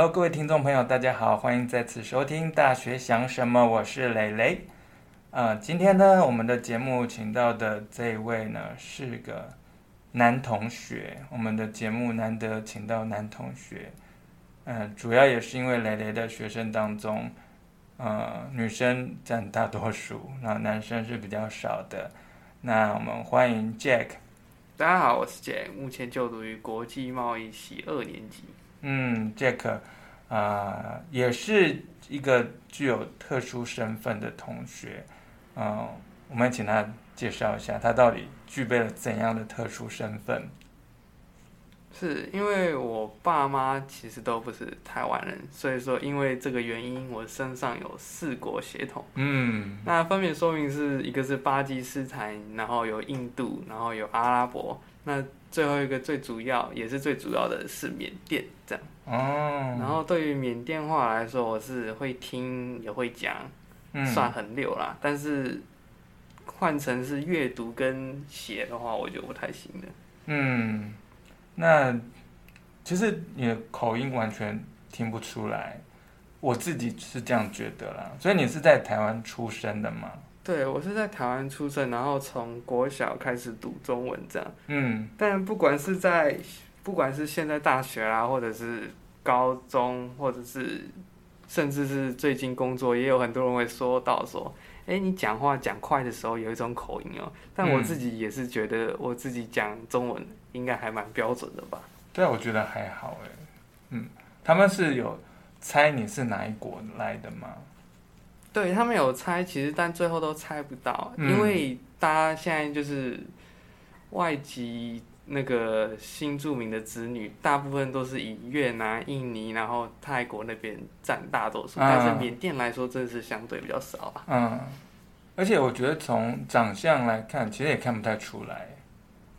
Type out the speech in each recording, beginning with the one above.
Hello，各位听众朋友，大家好，欢迎再次收听《大学想什么》，我是蕾蕾。呃，今天呢，我们的节目请到的这一位呢，是个男同学。我们的节目难得请到男同学，嗯、主要也是因为蕾蕾的学生当中，呃，女生占大多数，然后男生是比较少的。那我们欢迎 Jack。大家好，我是 Jack，目前就读于国际贸易系二年级。嗯，Jack，啊、呃，也是一个具有特殊身份的同学。嗯、呃，我们请他介绍一下，他到底具备了怎样的特殊身份？是因为我爸妈其实都不是台湾人，所以说因为这个原因，我身上有四国血统。嗯，那分别说明是一个是巴基斯坦，然后有印度，然后有阿拉伯，那最后一个最主要也是最主要的是缅甸这样。哦，然后对于缅甸话来说，我是会听也会讲，算很溜啦。嗯、但是换成是阅读跟写的话，我就不太行了。嗯。那其实你的口音完全听不出来，我自己是这样觉得啦。所以你是在台湾出生的吗？对，我是在台湾出生，然后从国小开始读中文这样。嗯。但不管是在，不管是现在大学啦，或者是高中，或者是甚至是最近工作，也有很多人会说到说，哎，你讲话讲快的时候有一种口音哦。但我自己也是觉得，我自己讲中文。应该还蛮标准的吧？对啊，我觉得还好哎。嗯，他们是有猜你是哪一国来的吗？对，他们有猜，其实但最后都猜不到，嗯、因为大家现在就是外籍那个新著名的子女，大部分都是以越南、印尼，然后泰国那边占大多数，嗯、但是缅甸来说，真的是相对比较少啊。嗯，而且我觉得从长相来看，其实也看不太出来，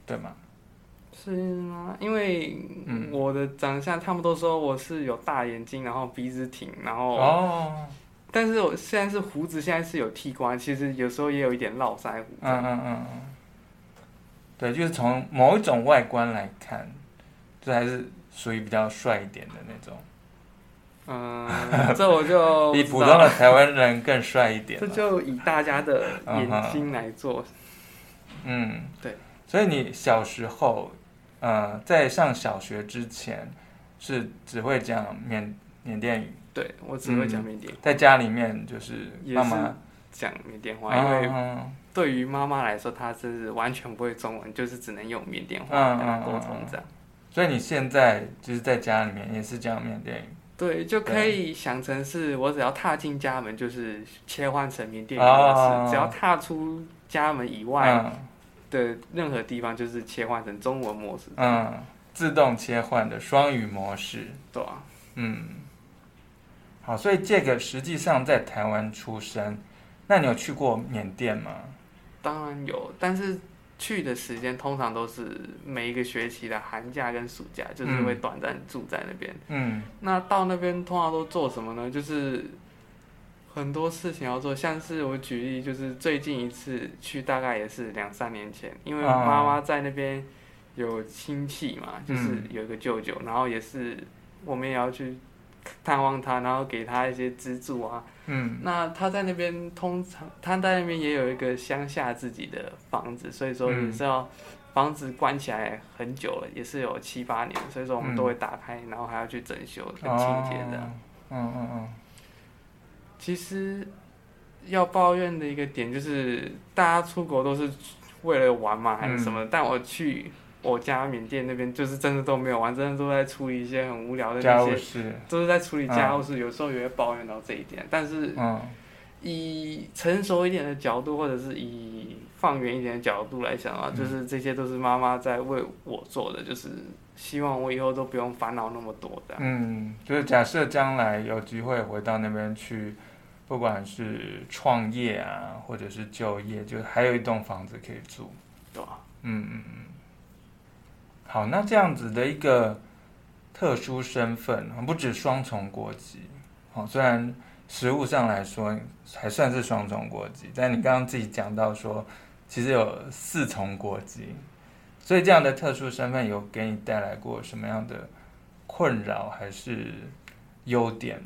对吗？是吗？因为我的长相，他们都说我是有大眼睛，然后鼻子挺，然后哦，但是我现在是胡子，现在是有剃光，其实有时候也有一点络腮胡。嗯嗯嗯，对，就是从某一种外观来看，这还是属于比较帅一点的那种。嗯，这我就 比普通的台湾人更帅一点。这就以大家的眼睛来做。嗯，对。所以你小时候。呃，在上小学之前，是只会讲缅缅甸语。对，我只会讲缅甸。在家里面就是妈妈讲缅甸话，因为对于妈妈来说，她是完全不会中文，就是只能用缅甸话跟她沟通这样。所以你现在就是在家里面也是讲缅甸语。对，就可以想成是我只要踏进家门，就是切换成缅甸语模式；只要踏出家门以外。的任何地方就是切换成中文模式，嗯，自动切换的双语模式，对啊，嗯，好，所以这个实际上在台湾出生，那你有去过缅甸吗？当然有，但是去的时间通常都是每一个学期的寒假跟暑假，就是会短暂住在那边，嗯，那到那边通常都做什么呢？就是。很多事情要做，像是我举例，就是最近一次去，大概也是两三年前，因为妈妈在那边有亲戚嘛，就是有一个舅舅，然后也是我们也要去探望他，然后给他一些资助啊。嗯。那他在那边通常他在那边也有一个乡下自己的房子，所以说也是要房子关起来很久了，也是有七八年，所以说我们都会打开，然后还要去整修跟清洁的。嗯嗯嗯。其实要抱怨的一个点就是，大家出国都是为了玩嘛，还是什么？嗯、但我去我家缅甸那边，就是真的都没有玩，真的都在处理一些很无聊的那些，都是在处理家务事。嗯、有时候也会抱怨到这一点，但是以成熟一点的角度，或者是以放远一点的角度来讲啊，就是这些都是妈妈在为我做的，就是希望我以后都不用烦恼那么多的。嗯，就是假设将来有机会回到那边去。不管是创业啊，或者是就业，就还有一栋房子可以住，对啊，嗯嗯嗯。好，那这样子的一个特殊身份，不止双重国籍，好，虽然实务上来说还算是双重国籍，但你刚刚自己讲到说，其实有四重国籍，所以这样的特殊身份有给你带来过什么样的困扰，还是优点？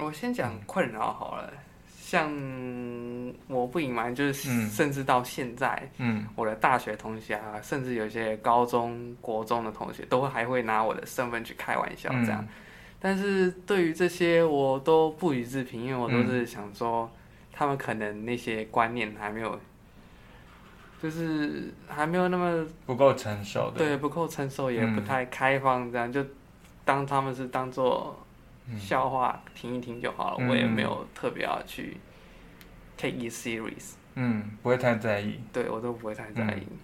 我先讲困扰好了，像我不隐瞒，就是甚至到现在，嗯，我的大学同学啊，甚至有些高中国中的同学，都还会拿我的身份去开玩笑这样。嗯、但是对于这些，我都不予置评，因为我都是想说，他们可能那些观念还没有，就是还没有那么不够成熟的，对，不够成熟，也不太开放，这样、嗯、就当他们是当做。笑话听一听就好了，嗯、我也没有特别要去 take it serious。嗯，不会太在意。对，我都不会太在意。嗯、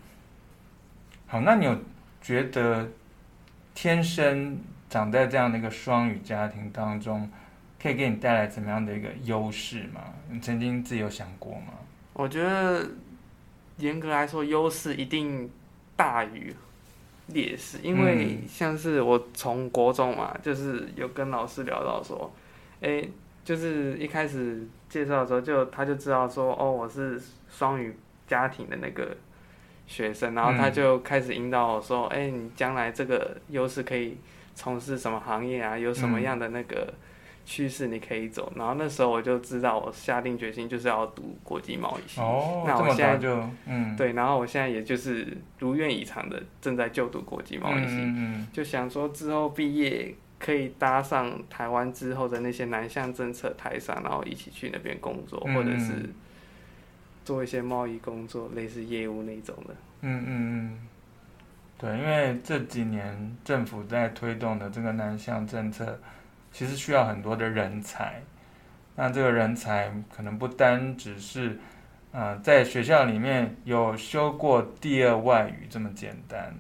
好，那你有觉得天生长在这样的一个双语家庭当中，可以给你带来怎么样的一个优势吗？你曾经自己有想过吗？我觉得严格来说，优势一定大于。劣势，因为像是我从国中嘛，就是有跟老师聊到说，哎、欸，就是一开始介绍的时候就，就他就知道说，哦，我是双语家庭的那个学生，然后他就开始引导我说，哎、欸，你将来这个优势可以从事什么行业啊？有什么样的那个。趋势你可以走，然后那时候我就知道，我下定决心就是要读国际贸易系。哦，那我现在就嗯，对，然后我现在也就是如愿以偿的正在就读国际贸易系，嗯嗯，就想说之后毕业可以搭上台湾之后的那些南向政策台商，然后一起去那边工作，嗯、或者是做一些贸易工作，类似业务那种的。嗯嗯嗯，对，因为这几年政府在推动的这个南向政策。其实需要很多的人才，那这个人才可能不单只是，呃，在学校里面有修过第二外语这么简单，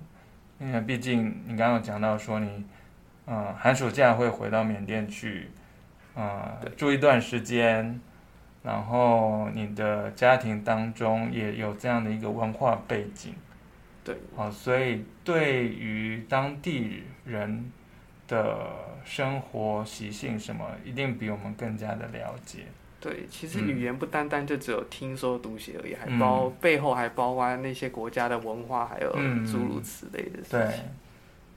因为毕竟你刚刚有讲到说你，呃，寒暑假会回到缅甸去，嗯，住一段时间，然后你的家庭当中也有这样的一个文化背景，对，好，所以对于当地人的。生活习性什么，一定比我们更加的了解。对，其实语言不单单就只有听说读写而已，嗯、还包背后还包括那些国家的文化，还有诸如此类的事情。对，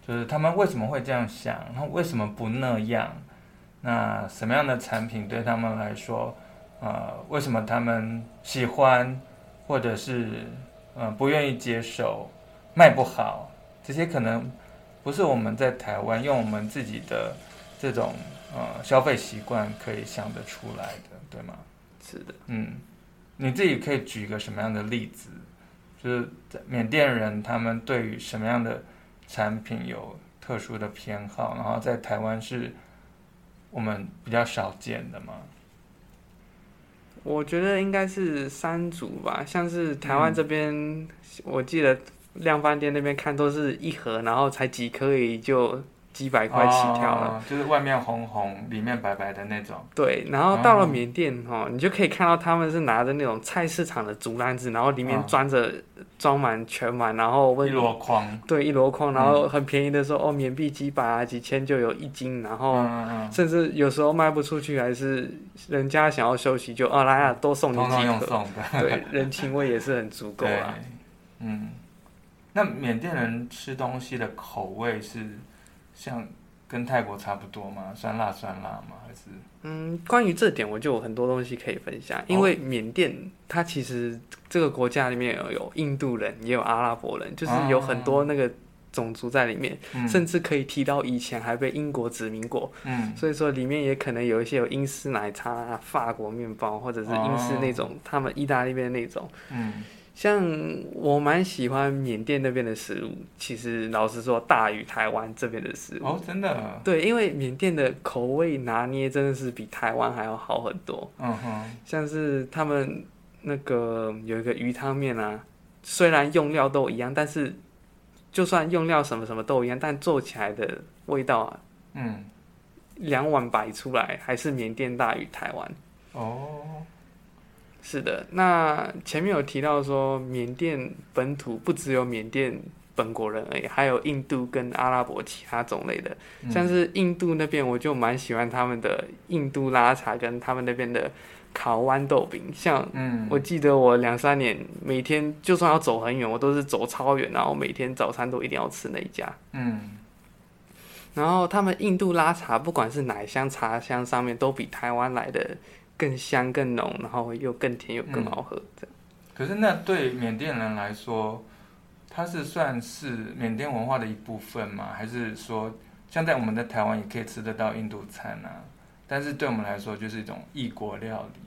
就是他们为什么会这样想，然后为什么不那样？那什么样的产品对他们来说，呃，为什么他们喜欢，或者是呃不愿意接受，卖不好？这些可能。不是我们在台湾用我们自己的这种呃消费习惯可以想得出来的，对吗？是的，嗯，你自己可以举一个什么样的例子？就是在缅甸人他们对于什么样的产品有特殊的偏好，然后在台湾是我们比较少见的吗？我觉得应该是三组吧，像是台湾这边，嗯、我记得。量贩店那边看都是一盒，然后才几颗也就几百块起跳了，哦，就是外面红红，里面白白的那种。对，然后到了缅甸哈，哦，你就可以看到他们是拿着那种菜市场的竹篮子，然后里面装着装满全满，然后问一箩筐。对，一箩筐，然后很便宜的说，嗯、哦，缅币几百啊，几千就有一斤，然后甚至有时候卖不出去，还是人家想要休息就，就哦来啊，多送你几。对，人情味也是很足够啊。嗯。那缅甸人吃东西的口味是像跟泰国差不多吗？酸辣酸辣吗？还是？嗯，关于这点我就有很多东西可以分享。因为缅甸它其实这个国家里面有有印度人，也有阿拉伯人，就是有很多那个种族在里面，啊、甚至可以提到以前还被英国殖民过。嗯，所以说里面也可能有一些有英式奶茶、法国面包，或者是英式那种、哦、他们意大利面那种。嗯。像我蛮喜欢缅甸那边的食物，其实老实说大于台湾这边的食物。哦，真的？对，因为缅甸的口味拿捏真的是比台湾还要好很多。嗯哼。像是他们那个有一个鱼汤面啊，虽然用料都一样，但是就算用料什么什么都一样，但做起来的味道啊，嗯，两碗摆出来还是缅甸大于台湾。哦。是的，那前面有提到说，缅甸本土不只有缅甸本国人而已，还有印度跟阿拉伯其他种类的，嗯、像是印度那边，我就蛮喜欢他们的印度拉茶跟他们那边的烤豌豆饼。像，我记得我两三年每天就算要走很远，我都是走超远，然后每天早餐都一定要吃那一家。嗯，然后他们印度拉茶，不管是奶香、茶香上面，都比台湾来的更香、更浓，然后又更甜又更好喝。这样。可是那对缅甸人来说，它是算是缅甸文化的一部分吗？还是说，像在我们在台湾也可以吃得到印度餐啊？但是对我们来说，就是一种异国料理。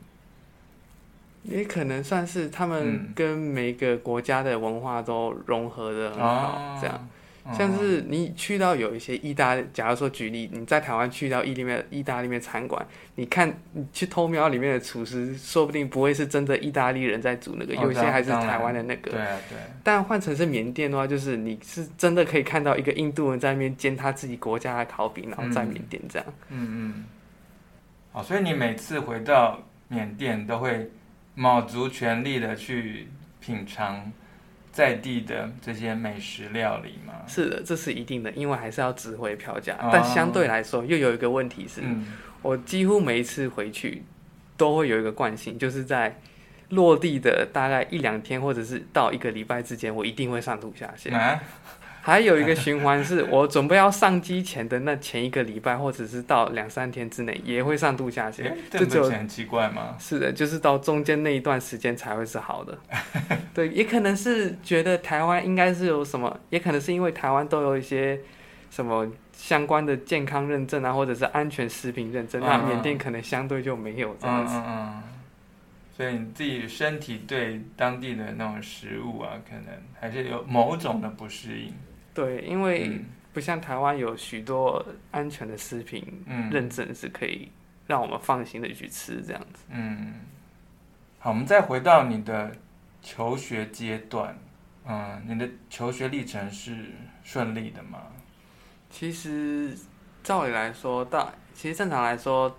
也可能算是他们跟每个国家的文化都融合的很好，嗯、这样。像是你去到有一些意大利，假如说举例，你在台湾去到意里面意大利面餐馆，你看你去偷瞄里面的厨师，说不定不会是真的意大利人在煮那个，有些还是台湾的那个。对啊，对。但换成是缅甸的话，就是你是真的可以看到一个印度人在那边煎他自己国家的烤饼，然后在缅甸这样。嗯嗯。好，所以你每次回到缅甸都会卯足全力的去品尝。在地的这些美食料理吗？是的，这是一定的，因为还是要值回票价。哦、但相对来说，又有一个问题是，嗯、我几乎每一次回去都会有一个惯性，就是在落地的大概一两天，或者是到一个礼拜之间，我一定会上吐下泻。啊还有一个循环是，我准备要上机前的那前一个礼拜，或者是到两三天之内，也会上度假线。这就很奇怪吗？是的，就是到中间那一段时间才会是好的。对，也可能是觉得台湾应该是有什么，也可能是因为台湾都有一些什么相关的健康认证啊，或者是安全食品认证，嗯、那缅甸可能相对就没有这样子。嗯，嗯，嗯。所以你自己身体对当地的那种食物啊，可能还是有某种的不适应。对，因为不像台湾有许多安全的食品认证是可以让我们放心的去吃这样子。嗯，好，我们再回到你的求学阶段，嗯，你的求学历程是顺利的吗？其实照理来说，到其实正常来说，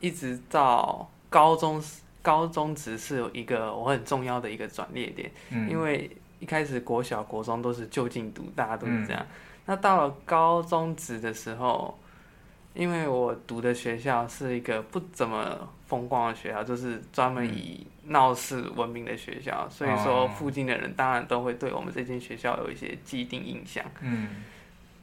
一直到高中，高中只是有一个我很重要的一个转捩点，嗯，因为。一开始国小、国中都是就近读，大家都是这样。嗯、那到了高中职的时候，因为我读的学校是一个不怎么风光的学校，就是专门以闹市闻名的学校，嗯、所以说附近的人当然都会对我们这间学校有一些既定印象。嗯。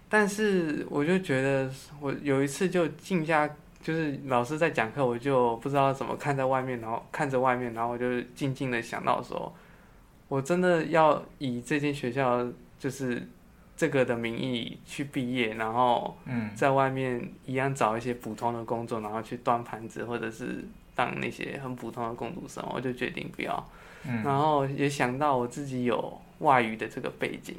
但是我就觉得，我有一次就静下，就是老师在讲课，我就不知道怎么看在外面，然后看着外面，然后我就静静的想到说。我真的要以这间学校就是这个的名义去毕业，然后在外面一样找一些普通的工作，然后去端盘子或者是当那些很普通的工读生，我就决定不要。然后也想到我自己有外语的这个背景，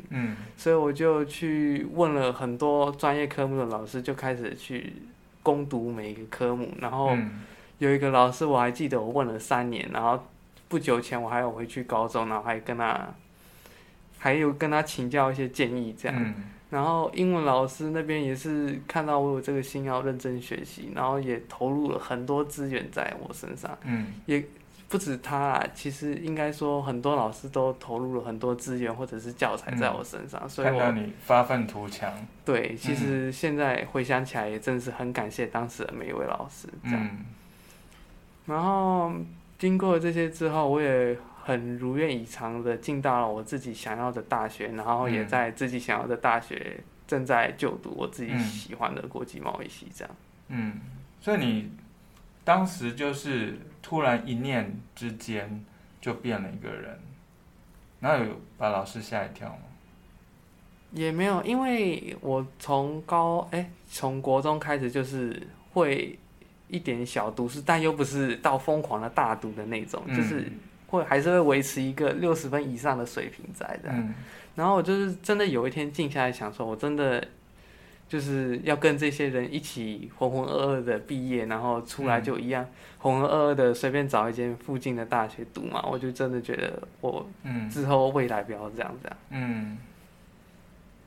所以我就去问了很多专业科目的老师，就开始去攻读每一个科目。然后有一个老师我还记得，我问了三年，然后。不久前我还有回去高中，然后还跟他，还有跟他请教一些建议这样。嗯、然后英文老师那边也是看到我有这个心要认真学习，然后也投入了很多资源在我身上。嗯、也不止他啊，其实应该说很多老师都投入了很多资源或者是教材在我身上，嗯、所以我看到你发愤图强。对，其实现在回想起来也真是很感谢当时的每一位老师这样。嗯、然后。经过这些之后，我也很如愿以偿的进到了我自己想要的大学，然后也在自己想要的大学正在就读我自己喜欢的国际贸易系，这样。嗯，所以你当时就是突然一念之间就变了一个人，然后有把老师吓一跳吗？也没有，因为我从高哎从国中开始就是会。一点小读书，但又不是到疯狂的大读的那种，嗯、就是会还是会维持一个六十分以上的水平在的。嗯、然后我就是真的有一天静下来想说，我真的就是要跟这些人一起浑浑噩噩的毕业，然后出来就一样浑浑噩噩的随便找一间附近的大学读嘛。我就真的觉得我之后未来不要这样这样。嗯，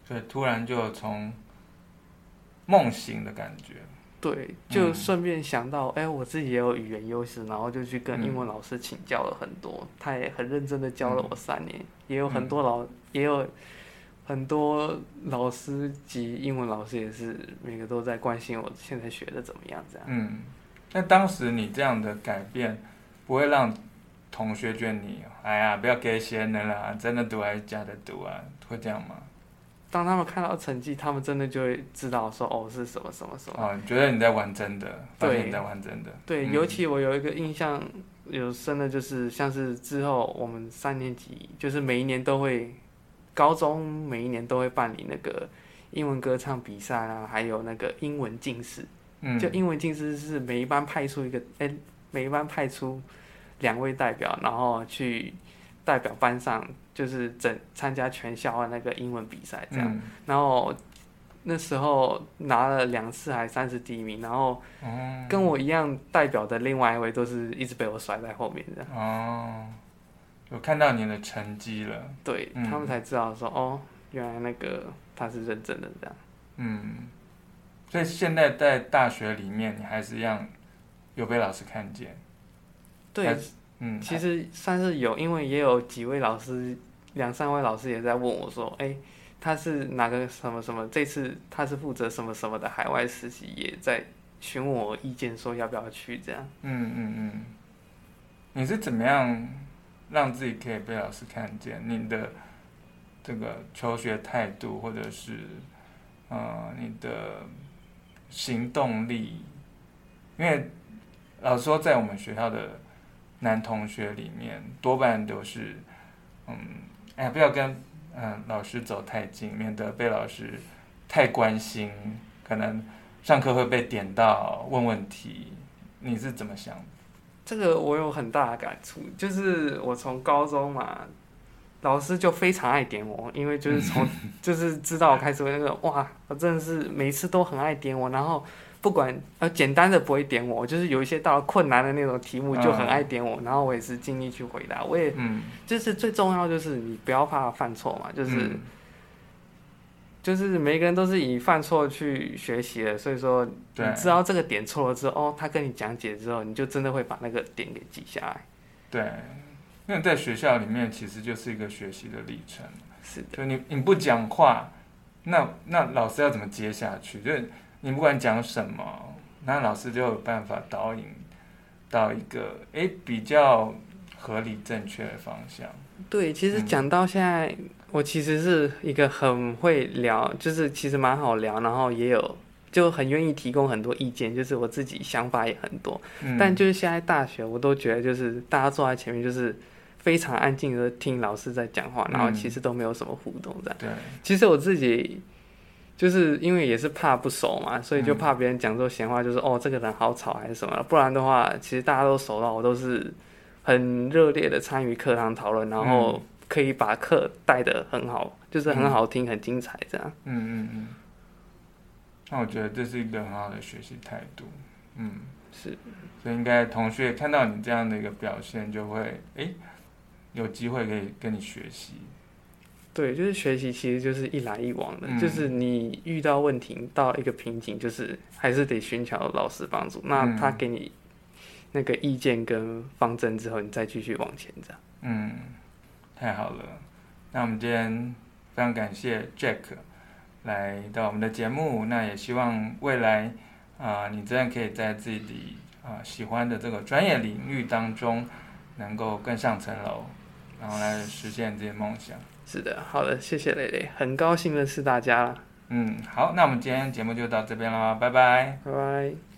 所以突然就从梦醒的感觉。对，就顺便想到，哎、嗯，我自己也有语言优势，然后就去跟英文老师请教了很多，嗯、他也很认真的教了我三年，嗯、也有很多老，嗯、也有很多老师及英文老师也是每个都在关心我现在学的怎么样，这样。嗯，那当时你这样的改变，不会让同学觉得你，哎呀，不要给闲的啦，真的读还是假的读啊？会这样吗？当他们看到成绩，他们真的就会知道说哦是什么什么什么。哦，觉得你在玩真的，对，你在玩真的。对，嗯、尤其我有一个印象有深的，就是像是之后我们三年级，就是每一年都会，高中每一年都会办理那个英文歌唱比赛啊，还有那个英文竞赛。嗯。就英文竞赛是每一班派出一个，哎、欸，每一班派出两位代表，然后去代表班上。就是整参加全校的那个英文比赛这样，嗯、然后那时候拿了两次还三十第一名，然后跟我一样代表的另外一位都是一直被我甩在后面这样。哦，我看到你的成绩了。对、嗯、他们才知道说哦，原来那个他是认真的这样。嗯，所以现在在大学里面，你还是一样有被老师看见。对，嗯，其实算是有，因为也有几位老师。两三位老师也在问我说：“哎、欸，他是哪个什么什么？这次他是负责什么什么的海外实习，也在询问我意见，说要不要去这样。”嗯嗯嗯。你是怎么样让自己可以被老师看见？你的这个求学态度，或者是呃你的行动力？因为老实说，在我们学校的男同学里面，多半都是嗯。哎，不要跟嗯、呃、老师走太近，免得被老师太关心，可能上课会被点到问问题。你是怎么想的？这个我有很大的感触，就是我从高中嘛，老师就非常爱点我，因为就是从 就是知道我开始那个哇，我真的是每次都很爱点我，然后。不管呃简单的不会点我，就是有一些到了困难的那种题目就很爱点我，嗯、然后我也是尽力去回答。我也，嗯、就是最重要就是你不要怕犯错嘛，就是，嗯、就是每个人都是以犯错去学习的，所以说你知道这个点错了之后，哦，他跟你讲解之后，你就真的会把那个点给记下来。对，因为在学校里面其实就是一个学习的历程。是的。就你你不讲话，那那老师要怎么接下去？就是。你不管讲什么，那老师就有办法导引到一个诶比较合理正确的方向。对，其实讲到现在，嗯、我其实是一个很会聊，就是其实蛮好聊，然后也有就很愿意提供很多意见，就是我自己想法也很多。嗯、但就是现在大学，我都觉得就是大家坐在前面，就是非常安静的听老师在讲话，然后其实都没有什么互动这样。对，其实我自己。就是因为也是怕不熟嘛，所以就怕别人讲说闲话，就是、嗯、哦这个人好吵还是什么。不然的话，其实大家都熟到我都是很热烈的参与课堂讨论，然后可以把课带得很好，就是很好听、嗯、很精彩这样。嗯嗯嗯。那我觉得这是一个很好的学习态度。嗯，是。所以应该同学看到你这样的一个表现，就会哎、欸、有机会可以跟你学习。对，就是学习，其实就是一来一往的。嗯、就是你遇到问题，到一个瓶颈，就是还是得寻求老师帮助。嗯、那他给你那个意见跟方针之后，你再继续往前走。嗯，太好了。那我们今天非常感谢 Jack 来到我们的节目。那也希望未来啊、呃，你真的可以在自己啊、呃、喜欢的这个专业领域当中，能够更上层楼，然后来实现自己的梦想。是的，好的，谢谢蕾蕾，很高兴认识大家了。嗯，好，那我们今天节目就到这边了，拜拜，拜拜。